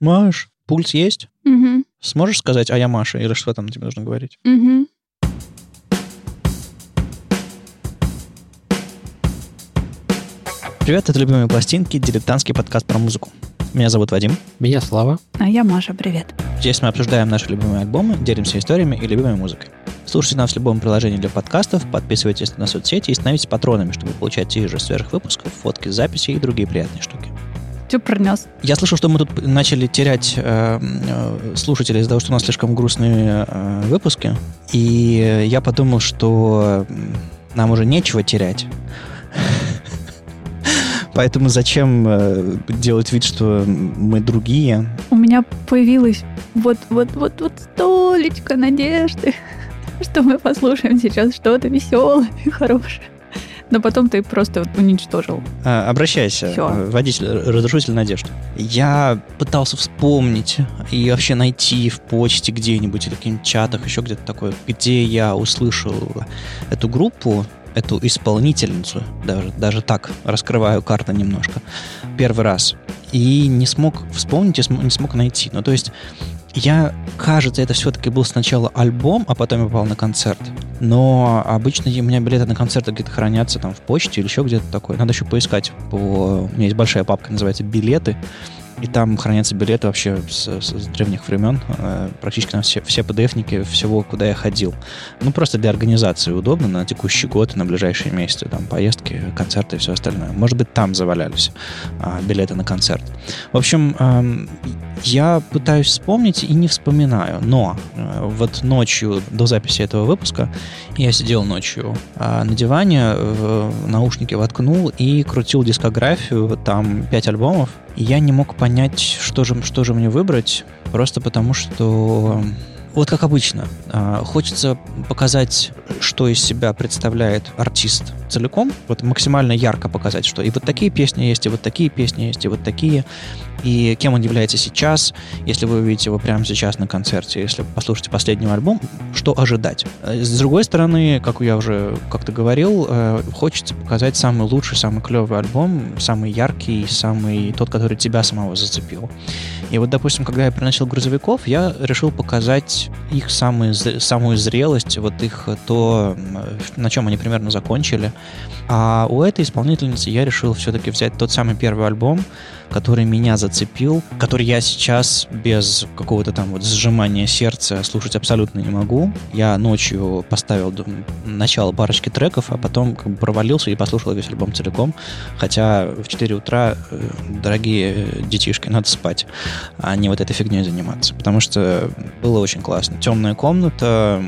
Маш, пульс есть? Угу. Сможешь сказать, а я Маша? Или что там тебе нужно говорить? Угу. Привет, это «Любимые пластинки», дилетантский подкаст про музыку. Меня зовут Вадим. Меня Слава. А я Маша, привет. Здесь мы обсуждаем наши любимые альбомы, делимся историями и любимой музыкой. Слушайте нас в любом приложении для подкастов, подписывайтесь на соцсети и становитесь патронами, чтобы получать те же свежих выпусков, фотки, записи и другие приятные штуки. Че пронес? Я слышал, что мы тут начали терять э, э, слушателей из-за того, что у нас слишком грустные э, выпуски. И я подумал, что нам уже нечего терять. Поэтому зачем э, делать вид, что мы другие? У меня появилась вот, вот, вот, вот столечко надежды, что мы послушаем сейчас что-то веселое и хорошее. Но потом ты просто уничтожил. А, обращайся, Всё. водитель, разрушитель надежды. Я пытался вспомнить и вообще найти в почте где-нибудь или в каких-нибудь чатах, еще где-то такое, где я услышал эту группу, эту исполнительницу, даже, даже так раскрываю карты немножко, первый раз. И не смог вспомнить, и не смог найти. Ну, то есть я, кажется, это все-таки был сначала альбом, а потом я попал на концерт. Но обычно у меня билеты на концерты где-то хранятся там в почте или еще где-то такое. Надо еще поискать. По... У меня есть большая папка, называется «Билеты». И там хранятся билеты вообще с, с- с древних времен. Э, Практически на все, все PDF-ники всего, куда я ходил. Ну, просто для организации удобно на текущий год на ближайшие месяцы. Там поездки, концерты и все остальное. Может быть, там завалялись а, билеты на концерт. В общем, эм, я пытаюсь вспомнить и не вспоминаю. Но э, вот ночью до записи этого выпуска я сидел ночью а, на диване, в наушники воткнул и крутил дискографию. Там пять альбомов. И я не мог понять, что же, что же мне выбрать, просто потому что вот как обычно, а, хочется показать, что из себя представляет артист целиком, вот максимально ярко показать, что и вот такие песни есть, и вот такие песни есть, и вот такие, и кем он является сейчас, если вы увидите его прямо сейчас на концерте, если послушаете последний альбом, что ожидать. Э, С другой стороны, как я уже как-то говорил, э, хочется показать самый лучший, самый клевый альбом, самый яркий, самый тот, который тебя самого зацепил. И вот, допустим, когда я приносил грузовиков, я решил показать их самую, самую зрелость, вот их то, на чем они примерно закончили. А у этой исполнительницы я решил все-таки взять тот самый первый альбом, который меня зацепил, который я сейчас без какого-то там вот сжимания сердца слушать абсолютно не могу. Я ночью поставил дум, начало парочки треков, а потом как бы провалился и послушал весь альбом целиком. Хотя в 4 утра, э, дорогие детишки, надо спать, а не вот этой фигней заниматься. Потому что было очень классно. Темная комната,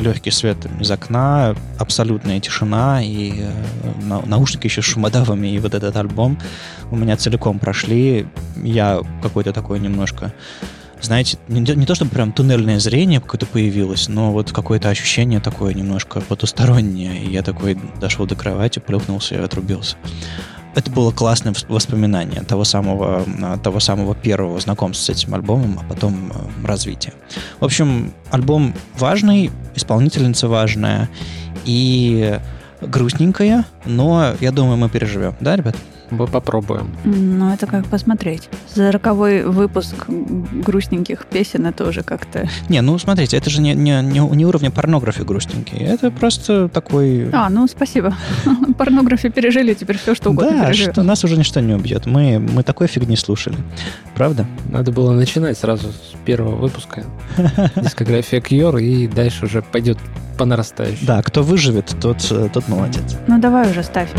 легкий свет из окна, абсолютная тишина и э, на- наушники еще с шумодавами, и вот этот альбом у меня целиком прошли. Я какой-то такой немножко знаете, не, не то чтобы прям туннельное зрение какое-то появилось, но вот какое-то ощущение такое немножко потустороннее. И я такой дошел до кровати, плюхнулся и отрубился. Это было классное вос- воспоминание того самого, а, того самого первого знакомства с этим альбомом, а потом э, развития. В общем, альбом важный, исполнительница важная и грустненькая, но я думаю, мы переживем. Да, ребят? Мы попробуем. Ну, это как посмотреть. Сороковой выпуск грустненьких песен, это уже как-то... Не, ну смотрите, это же не, не, не, не уровня порнографии грустненький. Это просто такой... А, ну, спасибо. Порнографию пережили, теперь все что угодно да, переживем. что нас уже ничто не убьет. Мы, мы такой фигни слушали. Правда? Надо было начинать сразу с первого выпуска. Дискография Кьор, и дальше уже пойдет по нарастающей. Да, кто выживет, тот, э, тот молодец. Ну, давай уже ставь.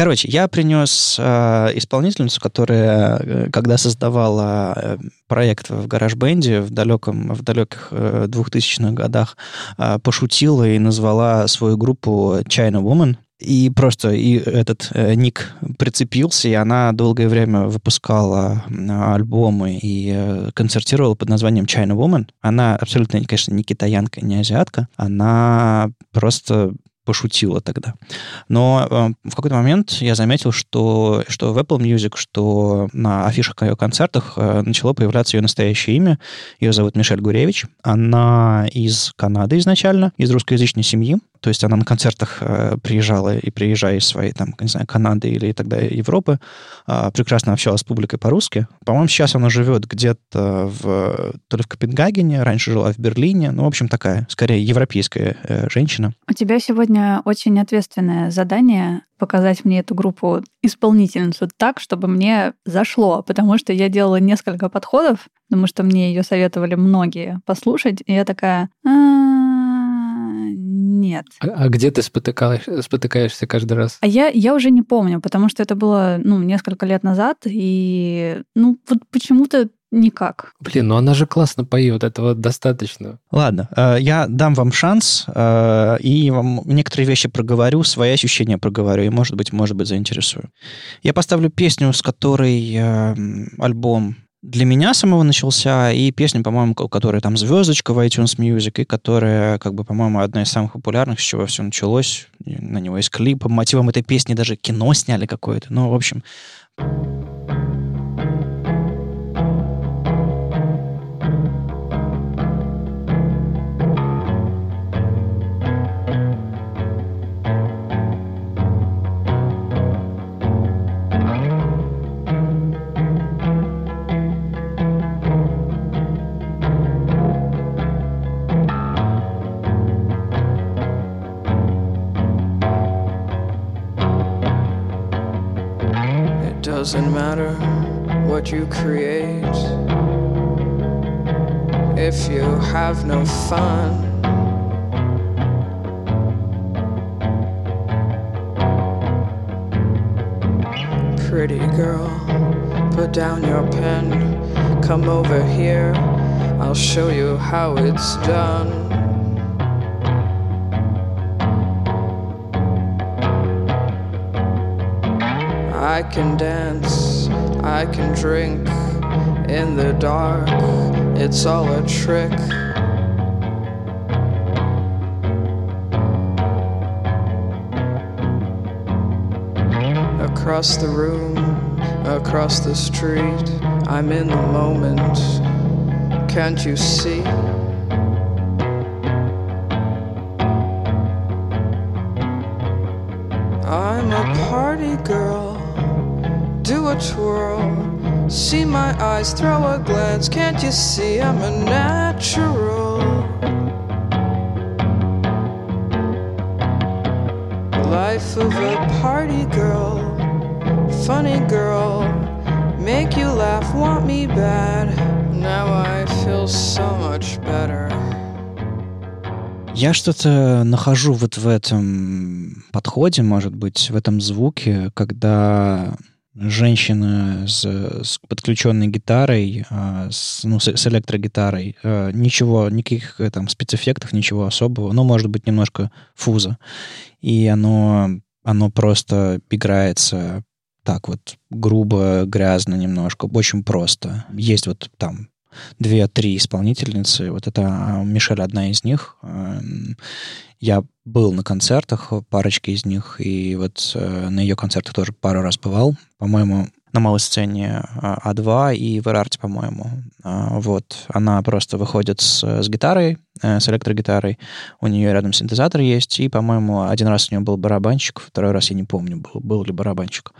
Короче, я принес э, исполнительницу, которая, э, когда создавала э, проект в GarageBand в далеком, в далеких э, 2000-х годах, э, пошутила и назвала свою группу China Woman. И просто и этот э, ник прицепился, и она долгое время выпускала альбомы и э, концертировала под названием China Woman. Она абсолютно, конечно, не китаянка, не азиатка. Она просто пошутила тогда. Но э, в какой-то момент я заметил, что, что в Apple Music, что на афишах ее концертах э, начало появляться ее настоящее имя. Ее зовут Мишель Гуревич. Она из Канады изначально, из русскоязычной семьи. То есть она на концертах э, приезжала и приезжая из своей, там, не знаю, Канады или тогда Европы, э, прекрасно общалась с публикой по-русски. По-моему, сейчас она живет где-то в, то ли в Копенгагене, раньше жила в Берлине. Ну, в общем, такая, скорее, европейская э, женщина. У тебя сегодня очень ответственное задание показать мне эту группу исполнительницу так, чтобы мне зашло, потому что я делала несколько подходов, потому что мне ее советовали многие послушать, и я такая... «А, нет. А, а где ты спотыкаешься, спотыкаешься каждый раз? А я, я уже не помню, потому что это было ну, несколько лет назад, и ну вот почему-то никак. Блин, ну она же классно поет, этого достаточно. Ладно, э, я дам вам шанс э, и вам некоторые вещи проговорю, свои ощущения проговорю, и, может быть, может быть, заинтересую. Я поставлю песню, с которой э, альбом для меня самого начался, и песня, по-моему, которая там звездочка в iTunes Music, и которая, как бы, по-моему, одна из самых популярных, с чего все началось. И на него есть клип. По мотивам этой песни даже кино сняли какое-то. Ну, в общем... doesn't matter what you create if you have no fun. Pretty girl, put down your pen, come over here, I'll show you how it's done. Can dance, I can drink in the dark. It's all a trick. Across the room, across the street, I'm in the moment. Can't you see? I'm a party girl twirl. See my eyes, throw a glance. Can't you see I'm a natural? Life of a party girl, funny girl. Make you laugh, want me bad. Now I feel so much better. Я что-то нахожу вот в этом подходе, может быть, в этом звуке, когда женщина с, с подключенной гитарой, а, с, ну, с, с электрогитарой. А, ничего, никаких э, там спецэффектов, ничего особого. Ну, может быть, немножко фуза. И оно, оно просто играется так вот грубо, грязно немножко, очень просто. Есть вот там две-три исполнительницы. Вот это а, Мишель одна из них. Эм, я был на концертах, парочки из них, и вот э, на ее концертах тоже пару раз бывал. По-моему, на малой сцене А2 и в Эрарте, по-моему. Вот. Она просто выходит с, с гитарой, э, с электрогитарой. У нее рядом синтезатор есть. И, по-моему, один раз у нее был барабанщик, второй раз я не помню, был, был ли барабанщик.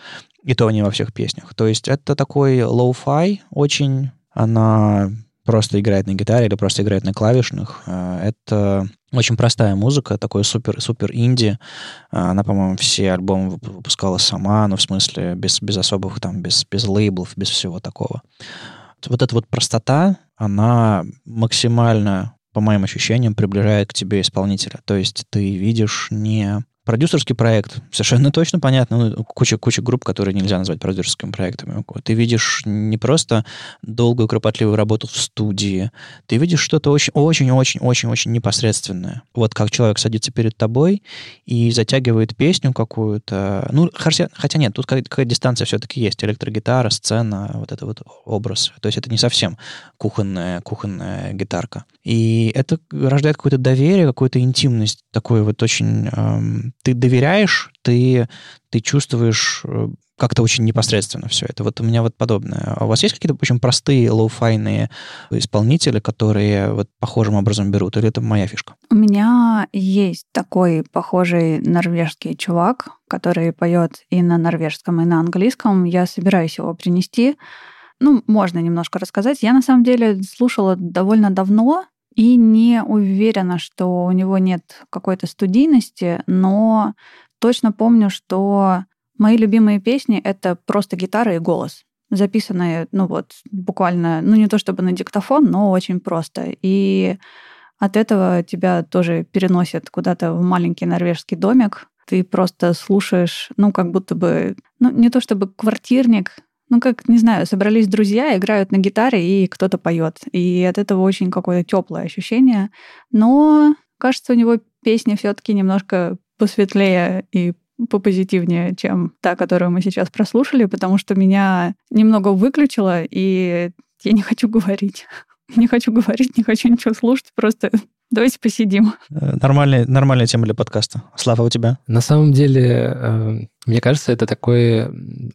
И то не во всех песнях. То есть это такой lo-fi, очень она просто играет на гитаре или просто играет на клавишных. Э, это очень простая музыка, такой супер-супер инди. Э, она, по-моему, все альбомы выпускала сама, ну, в смысле, без, без особых там, без, без лейблов, без всего такого. Вот эта вот простота, она максимально, по моим ощущениям, приближает к тебе исполнителя. То есть ты видишь не продюсерский проект, совершенно точно понятно. Ну, куча, куча групп, которые нельзя назвать продюсерскими проектами. Ты видишь не просто долгую, кропотливую работу в студии, ты видишь что-то очень-очень-очень-очень непосредственное. Вот как человек садится перед тобой и затягивает песню какую-то. Ну, хотя, хотя нет, тут какая-то дистанция все-таки есть. Электрогитара, сцена, вот это вот образ. То есть это не совсем кухонная, кухонная гитарка. И это рождает какое-то доверие, какую-то интимность, такой вот очень... Эм, ты доверяешь, ты, ты чувствуешь э, как-то очень непосредственно все это. Вот у меня вот подобное. А у вас есть какие-то очень простые лоу-файные исполнители, которые вот похожим образом берут, или это моя фишка? У меня есть такой похожий норвежский чувак, который поет и на норвежском, и на английском. Я собираюсь его принести. Ну, можно немножко рассказать. Я на самом деле слушала довольно давно и не уверена, что у него нет какой-то студийности, но точно помню, что Мои любимые песни — это просто гитара и голос, записанные, ну вот, буквально, ну не то чтобы на диктофон, но очень просто. И от этого тебя тоже переносят куда-то в маленький норвежский домик. Ты просто слушаешь, ну, как будто бы, ну, не то чтобы квартирник, ну, как, не знаю, собрались друзья, играют на гитаре, и кто-то поет. И от этого очень какое-то теплое ощущение. Но, кажется, у него песни все-таки немножко посветлее и попозитивнее, чем та, которую мы сейчас прослушали, потому что меня немного выключило, и я не хочу говорить. Не хочу говорить, не хочу ничего слушать, просто давайте посидим. Э, нормальная, нормальная тема для подкаста. Слава, у тебя? На самом деле, э, мне кажется, это такой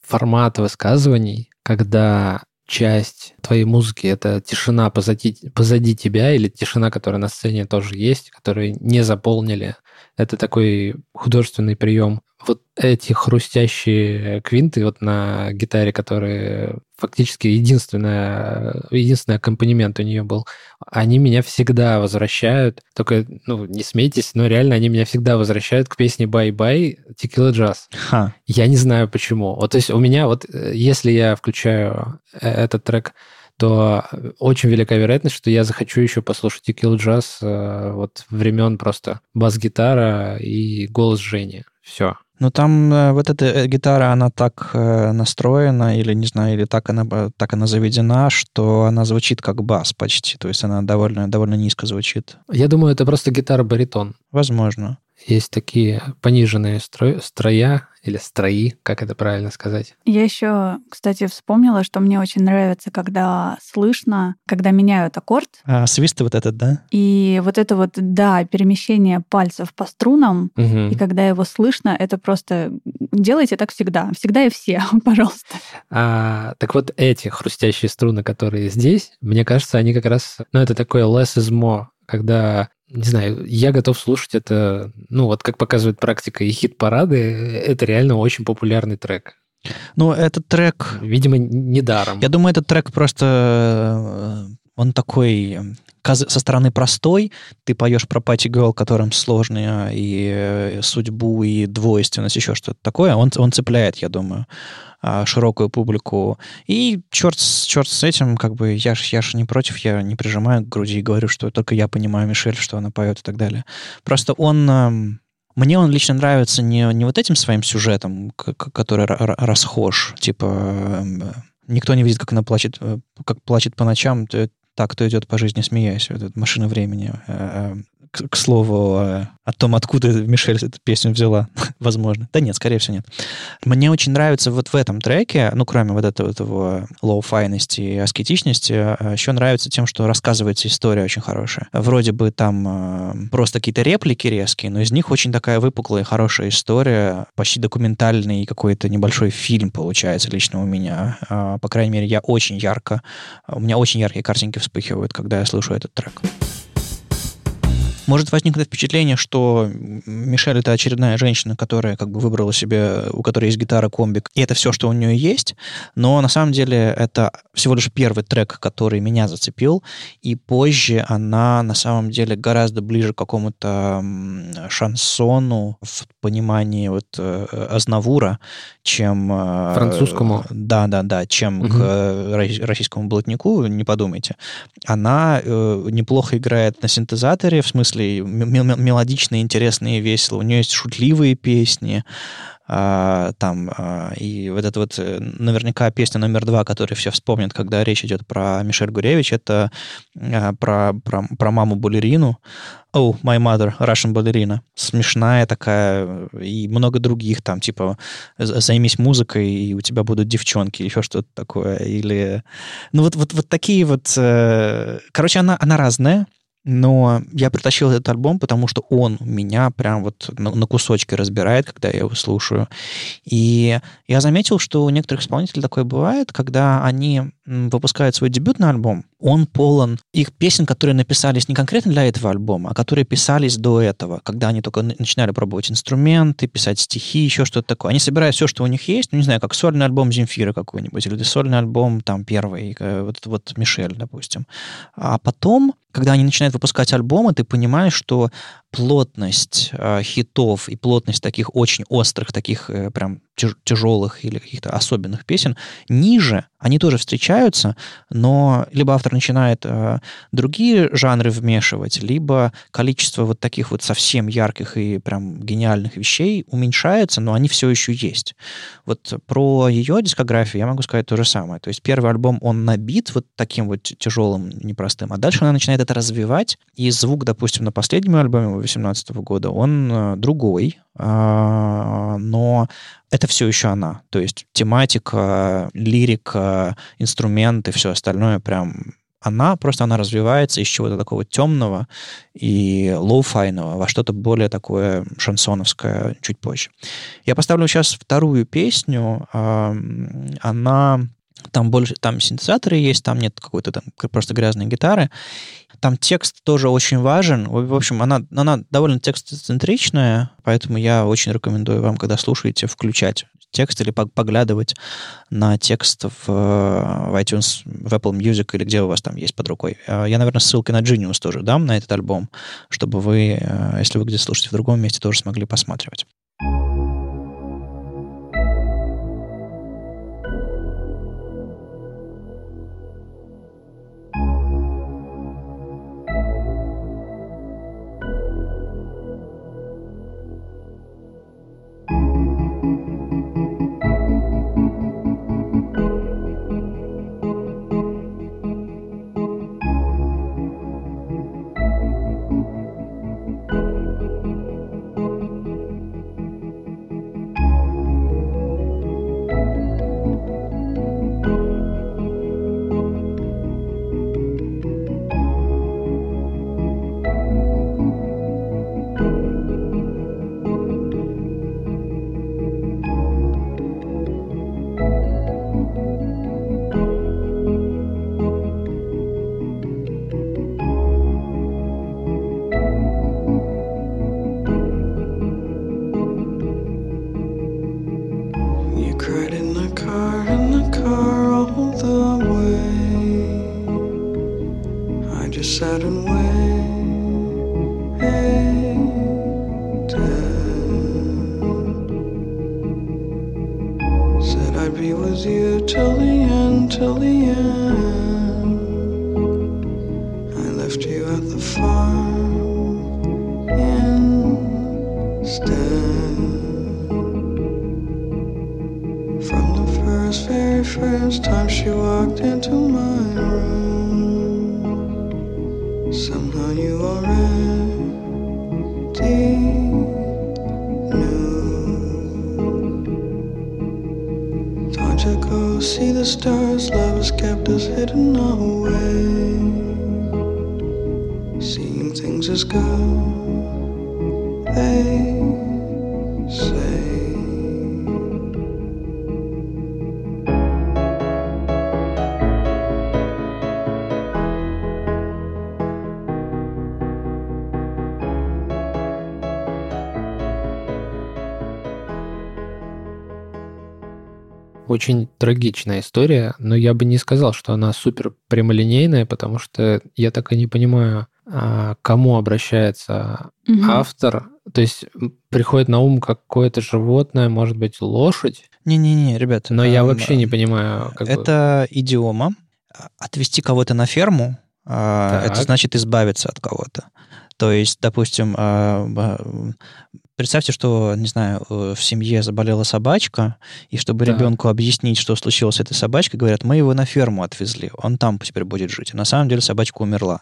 формат высказываний, когда часть твоей музыки — это тишина позади, позади тебя или тишина, которая на сцене тоже есть, которые не заполнили. Это такой художественный прием вот эти хрустящие квинты вот на гитаре, которые фактически единственная, единственный аккомпанемент у нее был, они меня всегда возвращают, только, ну, не смейтесь, но реально они меня всегда возвращают к песне «Bye-bye» Tequila Jazz. Ха. Я не знаю почему. Вот, то есть у меня вот, э, если я включаю э, этот трек то очень велика вероятность, что я захочу еще послушать Tequila Jazz э, вот времен просто бас-гитара и голос Жени. Все. Ну, там э, вот эта э, гитара, она так э, настроена, или, не знаю, или так она, так она заведена, что она звучит как бас почти. То есть она довольно, довольно низко звучит. Я думаю, это просто гитара-баритон. Возможно. Есть такие пониженные стро... строя, или строи, как это правильно сказать. Я еще, кстати, вспомнила, что мне очень нравится, когда слышно, когда меняют аккорд. А, свисты вот этот, да? И вот это вот, да, перемещение пальцев по струнам, угу. и когда его слышно, это просто... Делайте так всегда. Всегда и все, пожалуйста. А, так вот эти хрустящие струны, которые здесь, мне кажется, они как раз... Ну, это такое less is more когда не знаю, я готов слушать это, ну вот как показывает практика и хит-парады, это реально очень популярный трек. Ну, этот трек... Видимо, недаром. Я думаю, этот трек просто... Э, он такой со стороны простой, ты поешь про Пати Гелл, которым сложная и э, судьбу, и двойственность, еще что-то такое, он, он цепляет, я думаю. А, широкую публику. И черт, черт с этим, как бы я ж, я ж не против, я не прижимаю к груди и говорю, что только я понимаю Мишель, что она поет и так далее. Просто он... Мне он лично нравится не, не вот этим своим сюжетом, который расхож, типа никто не видит, как она плачет, э, как плачет по ночам, так, кто идет по жизни, смеясь, вот эта машина времени. К, к слову, о том, откуда Мишель эту песню взяла, возможно. Да нет, скорее всего, нет. Мне очень нравится вот в этом треке, ну, кроме вот этого, этого лоу-файности и аскетичности, а, еще нравится тем, что рассказывается история очень хорошая. Вроде бы там э, просто какие-то реплики резкие, но из них очень такая выпуклая, хорошая история, почти документальный какой-то небольшой фильм получается лично у меня. Э, по крайней мере, я очень ярко, у меня очень яркие картинки вспыхивают, когда я слышу этот трек. Может возникнуть впечатление, что Мишель это очередная женщина, которая как бы выбрала себе, у которой есть гитара, комбик, и это все, что у нее есть, но на самом деле это всего лишь первый трек, который меня зацепил, и позже она на самом деле гораздо ближе к какому-то шансону в понимании вот э, Азнавура, чем... Э, Французскому? Да, да, да, чем угу. к российскому блатнику, не подумайте. Она э, неплохо играет на синтезаторе, в смысле смысле мелодичные, интересные, весело. У нее есть шутливые песни, а, там, а, и вот эта вот э, наверняка песня номер два, которую все вспомнят, когда речь идет про Мишель Гуревич, это а, про, про, про маму балерину. Oh, my mother, Russian балерина. Смешная такая, и много других там, типа, займись музыкой, и у тебя будут девчонки, еще что-то такое, или... Ну, вот, вот, вот такие вот... Э, короче, она, она разная, но я притащил этот альбом, потому что он меня прям вот на, кусочки разбирает, когда я его слушаю. И я заметил, что у некоторых исполнителей такое бывает, когда они выпускают свой дебютный альбом, он полон их песен, которые написались не конкретно для этого альбома, а которые писались до этого, когда они только начинали пробовать инструменты, писать стихи, еще что-то такое. Они собирают все, что у них есть, ну, не знаю, как сольный альбом Земфира какой-нибудь, или сольный альбом там первый, э, вот, вот Мишель, допустим. А потом когда они начинают выпускать альбомы, ты понимаешь, что плотность э, хитов и плотность таких очень острых, таких э, прям тяжелых или каких-то особенных песен ниже. Они тоже встречаются, но либо автор начинает э, другие жанры вмешивать, либо количество вот таких вот совсем ярких и прям гениальных вещей уменьшается, но они все еще есть. Вот про ее дискографию я могу сказать то же самое. То есть первый альбом, он набит вот таким вот тяжелым, непростым, а дальше она начинает это развивать, и звук, допустим, на последнем альбоме 2018 года, он э, другой, а, но это все еще она. То есть тематика, лирика, инструменты, все остальное прям она, просто она развивается из чего-то такого темного и лоу-файного во что-то более такое шансоновское чуть позже. Я поставлю сейчас вторую песню. Она там больше, там синтезаторы есть, там нет какой-то там просто грязной гитары. Там текст тоже очень важен. В общем, она, она довольно текстоцентричная, поэтому я очень рекомендую вам, когда слушаете, включать текст или поглядывать на текст в, в iTunes, в Apple Music или где у вас там есть под рукой. А, я, наверное, ссылкой на Genius тоже дам на этот альбом, чтобы вы, э, если вы где-то слушаете в другом месте, тоже смогли посматривать. first time she walked into my room. Somehow you already knew. Time to go see the stars, love has kept us hidden away. Seeing things as God. Очень трагичная история, но я бы не сказал, что она супер прямолинейная, потому что я так и не понимаю, а, кому обращается угу. автор. То есть приходит на ум какое-то животное, может быть, лошадь. Не-не-не, ребята. Но я вообще не понимаю. Как это бы... идиома. Отвести кого-то на ферму, так. это значит избавиться от кого-то. То есть, допустим, а, представьте, что, не знаю, э, в семье заболела собачка, и чтобы так. ребенку объяснить, что случилось с этой собачкой, говорят, мы его на ферму отвезли, он там теперь будет жить. на самом деле собачка умерла,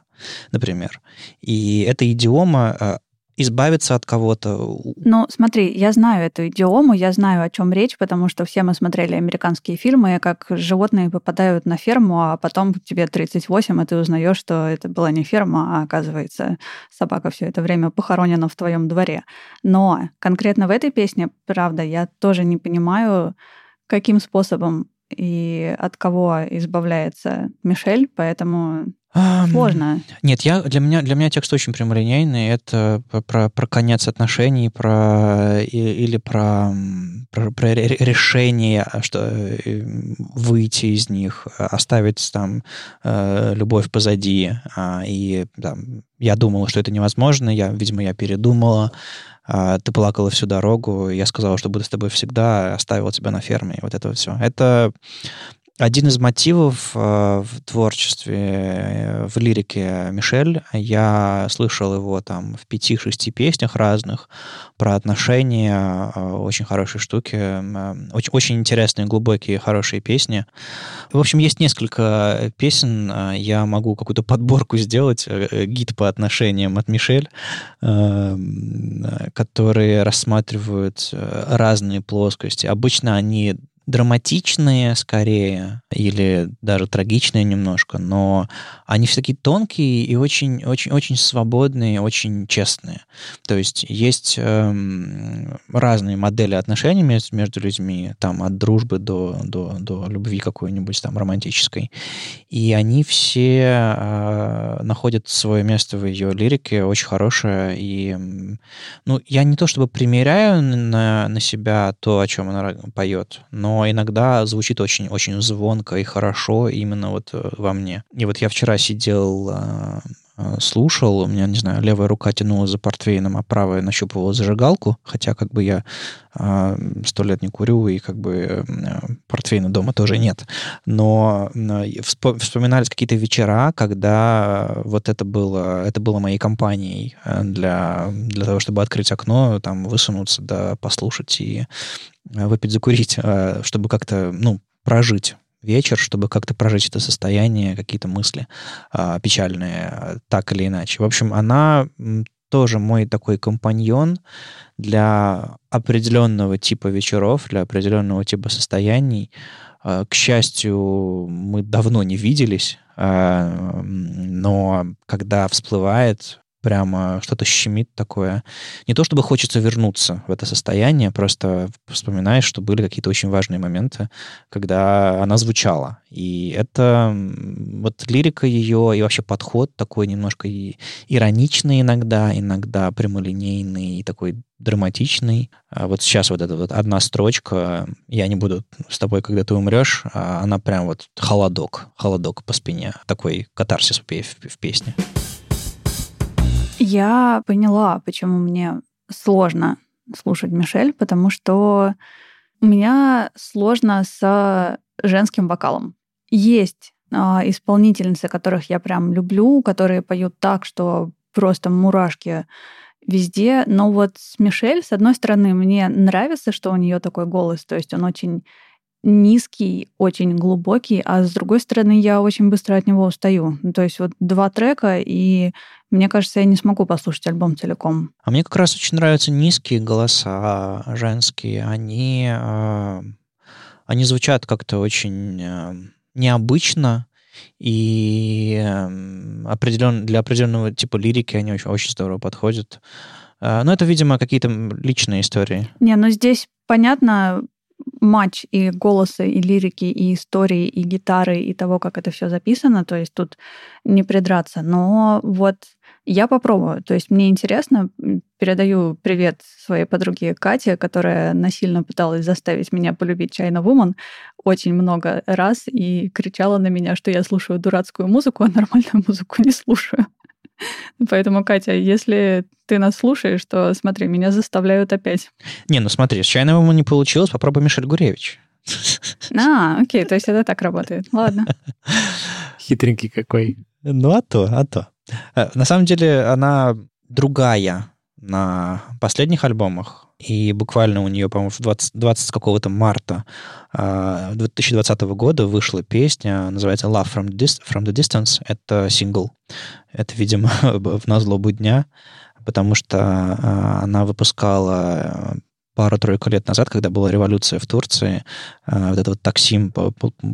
например. И эта идиома а, избавиться от кого-то. Ну, смотри, я знаю эту идиому, я знаю, о чем речь, потому что все мы смотрели американские фильмы, как животные попадают на ферму, а потом тебе 38, и ты узнаешь, что это была не ферма, а оказывается собака все это время похоронена в твоем дворе. Но конкретно в этой песне, правда, я тоже не понимаю, каким способом и от кого избавляется Мишель, поэтому Сложно. Нет, я, для, меня, для меня текст очень прямолинейный. Это про, про конец отношений, про, или про, про, про решение, что э, выйти из них, оставить там э, любовь позади. А, и там, я думала, что это невозможно. Я, видимо, я передумала. А, ты плакала всю дорогу. Я сказала, что буду с тобой всегда. Оставила тебя на ферме. И вот это вот все. Это один из мотивов э, в творчестве, э, в лирике Мишель, я слышал его там в пяти-шести песнях разных про отношения, э, очень хорошие штуки, очень, очень интересные, глубокие, хорошие песни. В общем, есть несколько песен, я могу какую-то подборку сделать, гид по отношениям от Мишель, которые рассматривают разные плоскости. Обычно они драматичные скорее, или даже трагичные немножко, но они все такие тонкие и очень, очень, очень свободные, очень честные. То есть есть эм, разные модели отношений между, между людьми, там от дружбы до, до, до любви какой-нибудь там романтической. И они все э, находят свое место в ее лирике, очень хорошее. И, ну, я не то чтобы примеряю на, на себя то, о чем она поет, но но иногда звучит очень-очень звонко и хорошо именно вот э, во мне. И вот я вчера сидел э, слушал, у меня, не знаю, левая рука тянула за портвейном, а правая нащупывала зажигалку, хотя как бы я сто лет не курю, и как бы портвейна дома тоже нет. Но вспоминались какие-то вечера, когда вот это было, это было моей компанией для, для того, чтобы открыть окно, там, высунуться, да, послушать и Э, выпить, закурить, э, чтобы как-то, ну, прожить вечер, чтобы как-то прожить это состояние, какие-то мысли э, печальные, так или иначе. В общем, она тоже мой такой компаньон для определенного типа вечеров, для определенного типа состояний. К счастью, мы давно не виделись, но когда всплывает прямо что-то щемит такое. Не то чтобы хочется вернуться в это состояние, просто вспоминаешь, что были какие-то очень важные моменты, когда она звучала. И это вот лирика ее и вообще подход такой немножко и ироничный иногда, иногда прямолинейный и такой драматичный. А вот сейчас вот эта вот одна строчка, я не буду с тобой, когда ты умрешь, а она прям вот холодок, холодок по спине, такой катарсис в, в песне. Я поняла, почему мне сложно слушать Мишель, потому что у меня сложно с женским вокалом. Есть э, исполнительницы, которых я прям люблю, которые поют так, что просто мурашки везде. Но вот с Мишель, с одной стороны, мне нравится, что у нее такой голос, то есть он очень низкий, очень глубокий, а с другой стороны, я очень быстро от него устаю. Ну, то есть вот два трека, и мне кажется, я не смогу послушать альбом целиком. А мне как раз очень нравятся низкие голоса женские. Они, э, они звучат как-то очень э, необычно, и э, определен, для определенного типа лирики они очень, очень здорово подходят. Но это, видимо, какие-то личные истории. Не, ну здесь понятно, матч и голоса, и лирики, и истории, и гитары, и того, как это все записано. То есть тут не придраться. Но вот я попробую. То есть мне интересно. Передаю привет своей подруге Кате, которая насильно пыталась заставить меня полюбить China Woman очень много раз и кричала на меня, что я слушаю дурацкую музыку, а нормальную музыку не слушаю. Поэтому, Катя, если ты нас слушаешь, то смотри, меня заставляют опять. Не, ну смотри, с чайным ему не получилось, попробуй Мишель Гуревич. А, окей, то есть это так работает. Ладно. Хитренький какой. Ну, а то, а то. Э, на самом деле, она другая на последних альбомах, и буквально у нее, по-моему, 20, 20 какого-то марта 2020 а, года вышла песня, называется Love from, Dis- from the Distance. Это сингл. Это, видимо, в назлобу дня, потому что а, она выпускала пару-тройку лет назад, когда была революция в Турции, а, вот это вот Таксим,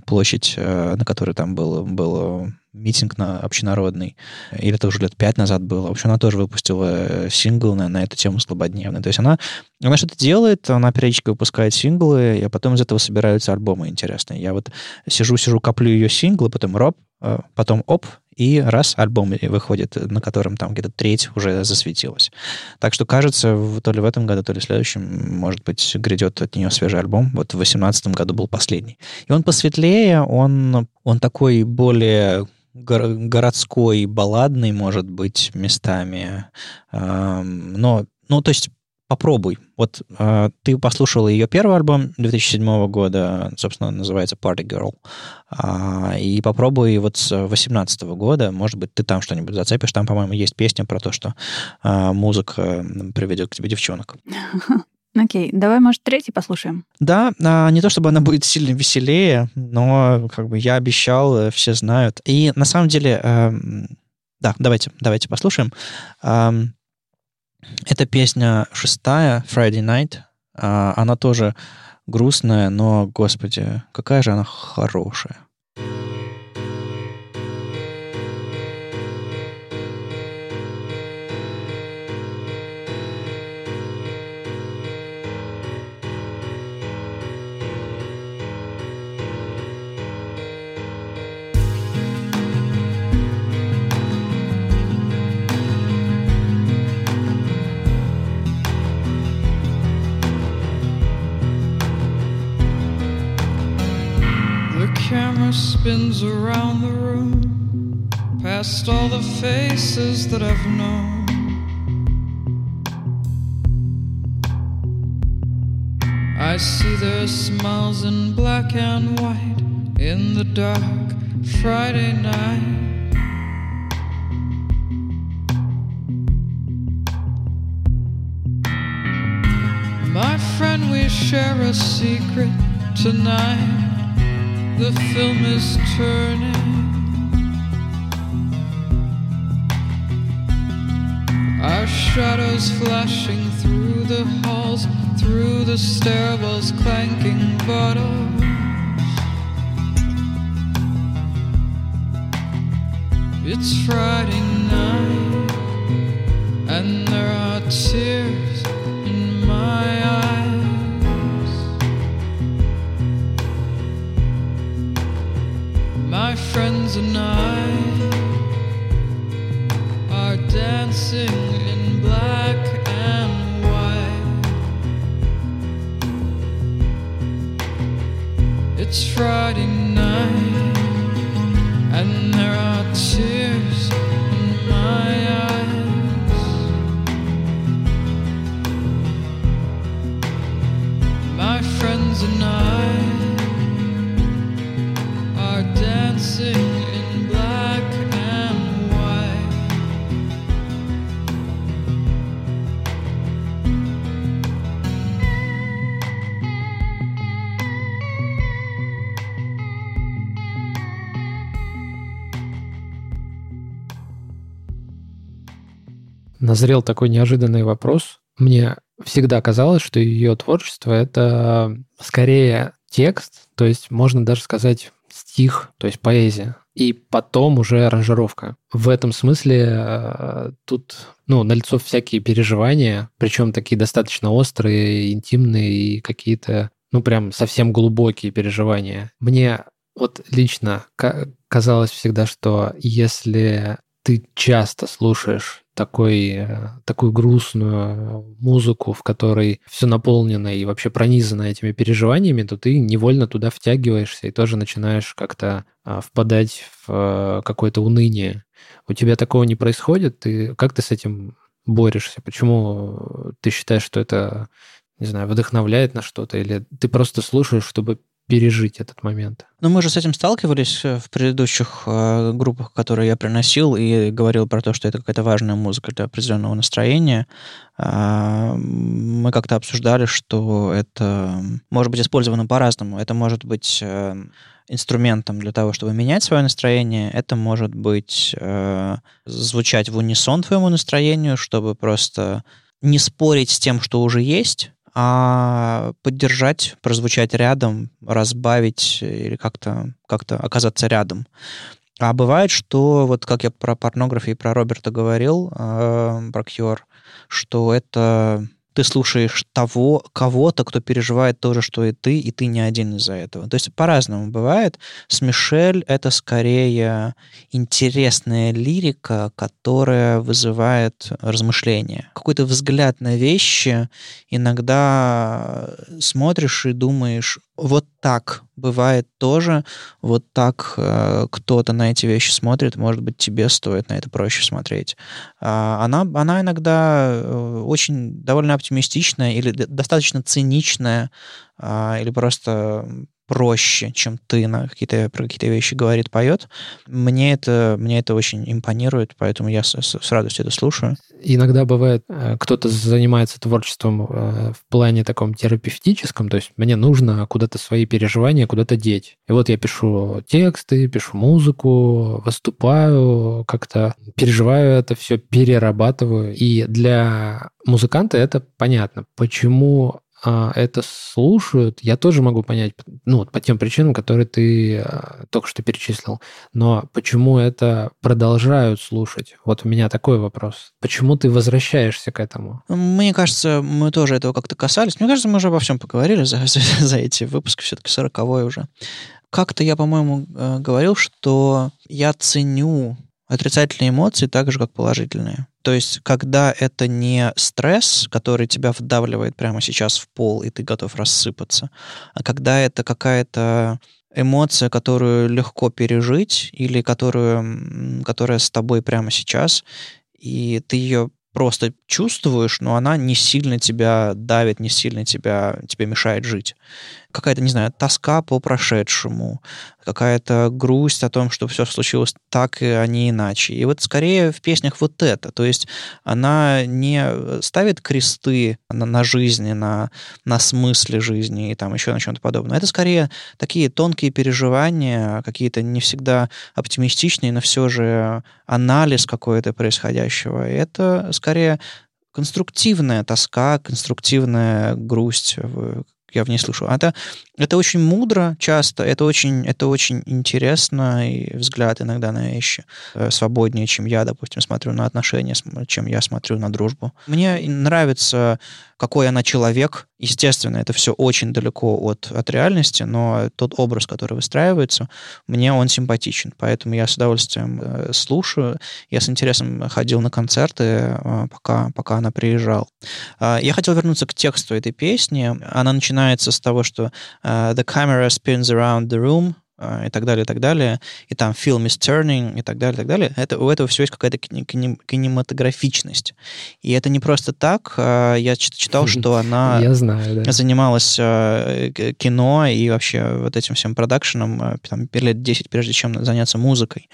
площадь, на которой там был, был митинг на общенародный, или это уже лет пять назад было. В общем, она тоже выпустила э, сингл на, на эту тему слабодневной. То есть она, она что-то делает, она периодически выпускает синглы, а потом из этого собираются альбомы интересные. Я вот сижу-сижу, коплю ее синглы, потом роб, э, потом оп, и раз альбом выходит, на котором там где-то треть уже засветилась. Так что, кажется, то ли в этом году, то ли в следующем, может быть, грядет от нее свежий альбом. Вот в 2018 году был последний. И он посветлее, он, он такой более городской, балладный, может быть, местами. Но, ну, то есть попробуй. Вот э, ты послушал ее первый альбом 2007 года, собственно, называется Party Girl, э, и попробуй вот с 2018 года, может быть, ты там что-нибудь зацепишь. Там, по-моему, есть песня про то, что э, музыка приведет к тебе девчонок. Окей, давай, может, третий послушаем? Да, а, не то чтобы она будет сильно веселее, но как бы я обещал, э, все знают. И на самом деле, э, да, давайте, давайте послушаем. Э, эта песня шестая, Friday Night. Э, она тоже грустная, но, господи, какая же она хорошая. Spins around the room, past all the faces that I've known. I see their smiles in black and white in the dark Friday night. My friend, we share a secret tonight the film is turning. Our shadows flashing through the halls, through the stairwells, clanking bottles. It's Friday night, and there are tears in my eyes. Friends and I are dancing in black and white. It's Friday night, and there are tears назрел такой неожиданный вопрос. Мне всегда казалось, что ее творчество — это скорее текст, то есть можно даже сказать стих, то есть поэзия, и потом уже аранжировка. В этом смысле э, тут ну, налицо всякие переживания, причем такие достаточно острые, интимные и какие-то, ну, прям совсем глубокие переживания. Мне вот лично казалось всегда, что если ты часто слушаешь такой, э, такую грустную музыку, в которой все наполнено и вообще пронизано этими переживаниями, то ты невольно туда втягиваешься и тоже начинаешь как-то а, впадать в э, какое-то уныние. У тебя такого не происходит? Ты, как ты с этим борешься? Почему ты считаешь, что это, не знаю, вдохновляет на что-то? Или ты просто слушаешь, чтобы пережить этот момент. Ну, мы же с этим сталкивались э, в предыдущих э, группах, которые я приносил, и говорил про то, что это какая-то важная музыка для определенного настроения. Э, мы как-то обсуждали, что это может быть использовано по-разному. Это может быть э, инструментом для того, чтобы менять свое настроение. Это может быть э, звучать в унисон твоему настроению, чтобы просто не спорить с тем, что уже есть, а поддержать, прозвучать рядом, разбавить или как-то как оказаться рядом. А бывает, что вот как я про порнографию и про Роберта говорил, э, про Кьюр, что это ты слушаешь того, кого-то, кто переживает то же, что и ты, и ты не один из-за этого. То есть по-разному бывает. С Мишель это скорее интересная лирика, которая вызывает размышления. Какой-то взгляд на вещи иногда смотришь и думаешь, вот так бывает тоже, вот так э, кто-то на эти вещи смотрит, может быть, тебе стоит на это проще смотреть. А она, она иногда э, очень довольно оптимистичная или достаточно циничная, э, или просто проще, чем ты на какие-то, про какие-то вещи говорит, поет. Мне это, мне это очень импонирует, поэтому я с, с, с радостью это слушаю. Иногда бывает, э, кто-то занимается творчеством э, в плане таком терапевтическом, то есть мне нужно куда-то свои переживания куда-то деть. И вот я пишу тексты, пишу музыку, выступаю, как-то переживаю это все, перерабатываю. И для музыканта это понятно, почему а, это слушают, я тоже могу понять, ну, по тем причинам, которые ты а, только что перечислил. Но почему это продолжают слушать? Вот у меня такой вопрос. Почему ты возвращаешься к этому? Мне кажется, мы тоже этого как-то касались. Мне кажется, мы уже обо всем поговорили за, за, за эти выпуски, все-таки сороковой уже. Как-то я, по-моему, э, говорил, что я ценю отрицательные эмоции так же, как положительные. То есть, когда это не стресс, который тебя вдавливает прямо сейчас в пол, и ты готов рассыпаться, а когда это какая-то эмоция, которую легко пережить, или которую, которая с тобой прямо сейчас, и ты ее просто чувствуешь, но она не сильно тебя давит, не сильно тебя, тебе мешает жить какая-то, не знаю, тоска по прошедшему, какая-то грусть о том, что все случилось так, а не иначе. И вот скорее в песнях вот это. То есть она не ставит кресты на, на жизни, на, на смысле жизни и там еще на чем-то подобном. Это скорее такие тонкие переживания, какие-то не всегда оптимистичные, но все же анализ какой-то происходящего. И это скорее конструктивная тоска, конструктивная грусть я в ней слышу. Это, это очень мудро часто, это очень, это очень интересно, и взгляд иногда на вещи э, свободнее, чем я, допустим, смотрю на отношения, чем я смотрю на дружбу. Мне нравится какой она человек. Естественно, это все очень далеко от, от реальности, но тот образ, который выстраивается, мне он симпатичен. Поэтому я с удовольствием э, слушаю. Я с интересом ходил на концерты, э, пока, пока она приезжала. Э, я хотел вернуться к тексту этой песни. Она начинается с того, что «The camera spins around the room», а, и так далее, и так далее, и там film is turning, и так далее, и так далее, это, у этого всего есть какая-то кинематографичность. И это не просто так. А, я читал, что она знаю, да. занималась кино и вообще вот этим всем продакшеном там, лет 10, прежде чем заняться музыкой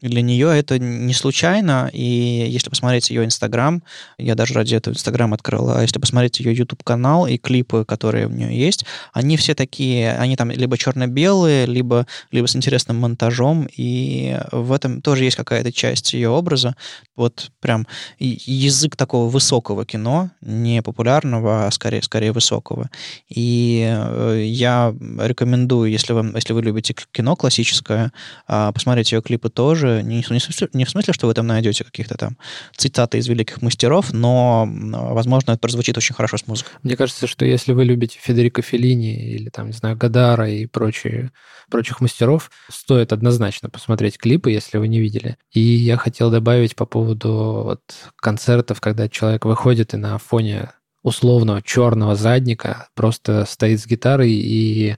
для нее это не случайно, и если посмотреть ее Инстаграм, я даже ради этого Инстаграм открыл, а если посмотреть ее YouTube-канал и клипы, которые у нее есть, они все такие, они там либо черно-белые, либо, либо с интересным монтажом, и в этом тоже есть какая-то часть ее образа, вот прям язык такого высокого кино, не популярного, а скорее, скорее высокого. И э, я рекомендую, если вы, если вы любите кино классическое, а, посмотреть ее клипы тоже, тоже не, не, в смысле, что вы там найдете каких-то там цитаты из великих мастеров, но, возможно, это прозвучит очень хорошо с музыкой. Мне кажется, что если вы любите Федерико Феллини или, там, не знаю, Гадара и прочие, прочих мастеров, стоит однозначно посмотреть клипы, если вы не видели. И я хотел добавить по поводу вот концертов, когда человек выходит и на фоне условного черного задника просто стоит с гитарой и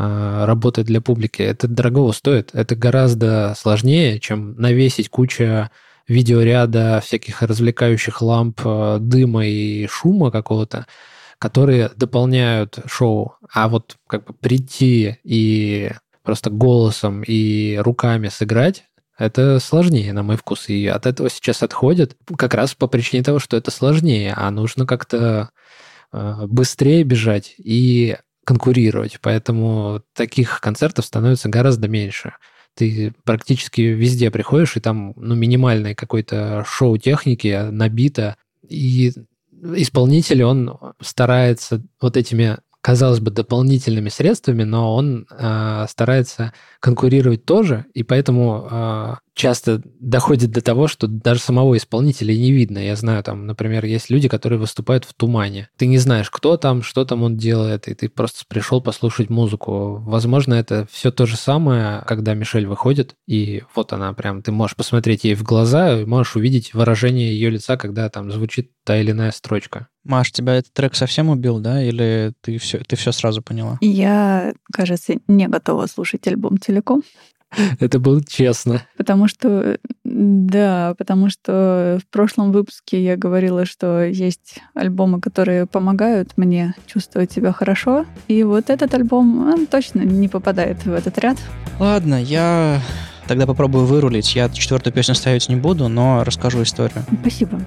работать для публики, это дорого стоит. Это гораздо сложнее, чем навесить кучу видеоряда всяких развлекающих ламп, а, дыма и шума какого-то, которые дополняют шоу. А вот как бы прийти и просто голосом и руками сыграть, это сложнее, на мой вкус. И от этого сейчас отходят как раз по причине того, что это сложнее, а нужно как-то э, быстрее бежать и конкурировать. Поэтому таких концертов становится гораздо меньше. Ты практически везде приходишь, и там ну, минимальной какой-то шоу-техники набито. И исполнитель, он старается вот этими казалось бы, дополнительными средствами, но он э, старается конкурировать тоже, и поэтому э, часто доходит до того, что даже самого исполнителя не видно. Я знаю, там, например, есть люди, которые выступают в тумане. Ты не знаешь, кто там, что там он делает, и ты просто пришел послушать музыку. Возможно, это все то же самое, когда Мишель выходит, и вот она прям, ты можешь посмотреть ей в глаза, и можешь увидеть выражение ее лица, когда там звучит та или иная строчка. Маш, тебя этот трек совсем убил, да? Или ты все, ты все сразу поняла? Я, кажется, не готова слушать альбом целиком. Это было честно. Потому что, да, потому что в прошлом выпуске я говорила, что есть альбомы, которые помогают мне чувствовать себя хорошо. И вот этот альбом, он точно не попадает в этот ряд. Ладно, я Тогда попробую вырулить. Я четвертую песню ставить не буду, но расскажу историю. Спасибо.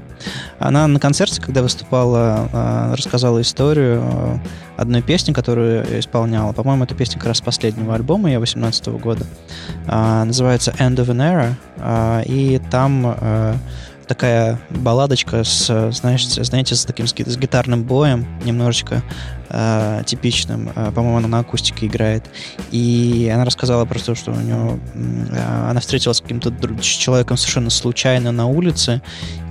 Она на концерте, когда выступала, а, рассказала историю а, одной песни, которую исполняла. По-моему, это песня как раз последнего альбома, я 18 года. А, называется End of an Era. И там такая балладочка с, знаешь, знаете, с таким с гитарным боем, немножечко э, типичным. Э, по-моему, она на акустике играет. И она рассказала про то, что у нее... Э, она встретилась с каким-то человеком совершенно случайно на улице,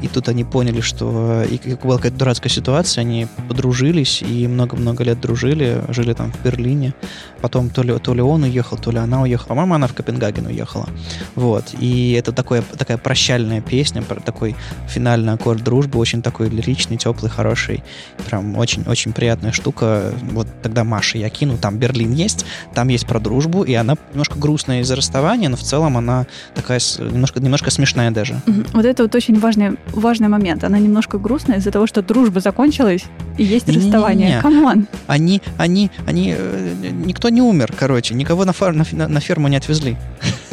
и тут они поняли, что... И была какая-то дурацкая ситуация, они подружились и много-много лет дружили, жили там в Берлине. Потом то ли, то ли он уехал, то ли она уехала. По-моему, она в Копенгаген уехала. Вот. И это такое, такая прощальная песня, такой финальный аккорд дружбы, очень такой лиричный, теплый, хороший. Прям очень-очень приятная штука вот тогда Маша я кину, там Берлин есть, там есть про дружбу, и она немножко грустная из-за расставания, но в целом она такая немножко, немножко смешная даже. Вот это вот очень важный, важный момент. Она немножко грустная из-за того, что дружба закончилась, и есть не, расставание. Come on. Они, они, они, э, никто не умер, короче, никого на, фар, на, на ферму не отвезли.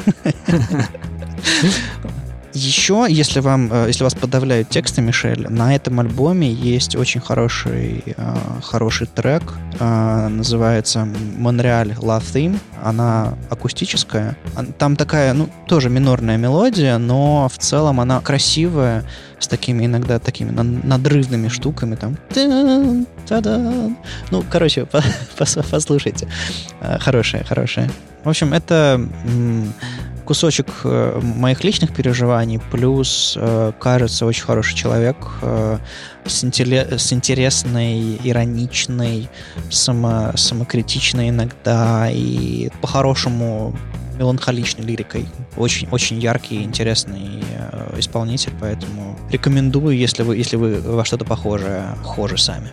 Еще, если, вам, э, если вас подавляют тексты, Мишель, на этом альбоме есть очень хороший, э, хороший трек, э, называется «Монреаль Love Theme». Она акустическая. Там такая, ну, тоже минорная мелодия, но в целом она красивая, с такими иногда такими надрывными штуками, там. Ну, короче, послушайте. Хорошая, хорошая. В общем, это кусочек э, моих личных переживаний, плюс, э, кажется, очень хороший человек э, с, интерес, с интересной, ироничной, само, самокритичной иногда и по-хорошему меланхоличной лирикой. Очень, очень яркий, интересный исполнитель, поэтому рекомендую, если вы, если вы во что-то похожее, похожи сами.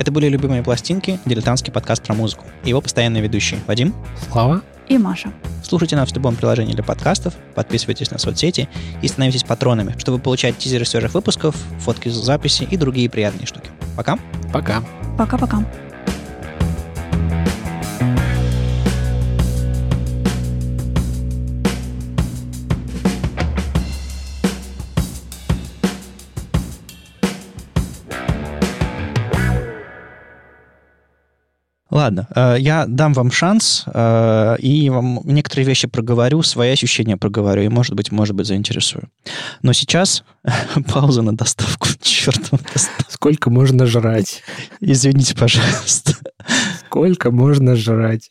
Это были «Любимые пластинки», дилетантский подкаст про музыку. Его постоянные ведущие Вадим. Слава и Маша. Слушайте нас в любом приложении для подкастов, подписывайтесь на соцсети и становитесь патронами, чтобы получать тизеры свежих выпусков, фотки с записи и другие приятные штуки. Пока. Пока. Пока-пока. Ладно, э, я дам вам шанс э, и вам некоторые вещи проговорю, свои ощущения проговорю, и, может быть, может быть, заинтересую. Но сейчас пауза на доставку. Черт. Сколько можно жрать? Извините, пожалуйста. Сколько можно жрать?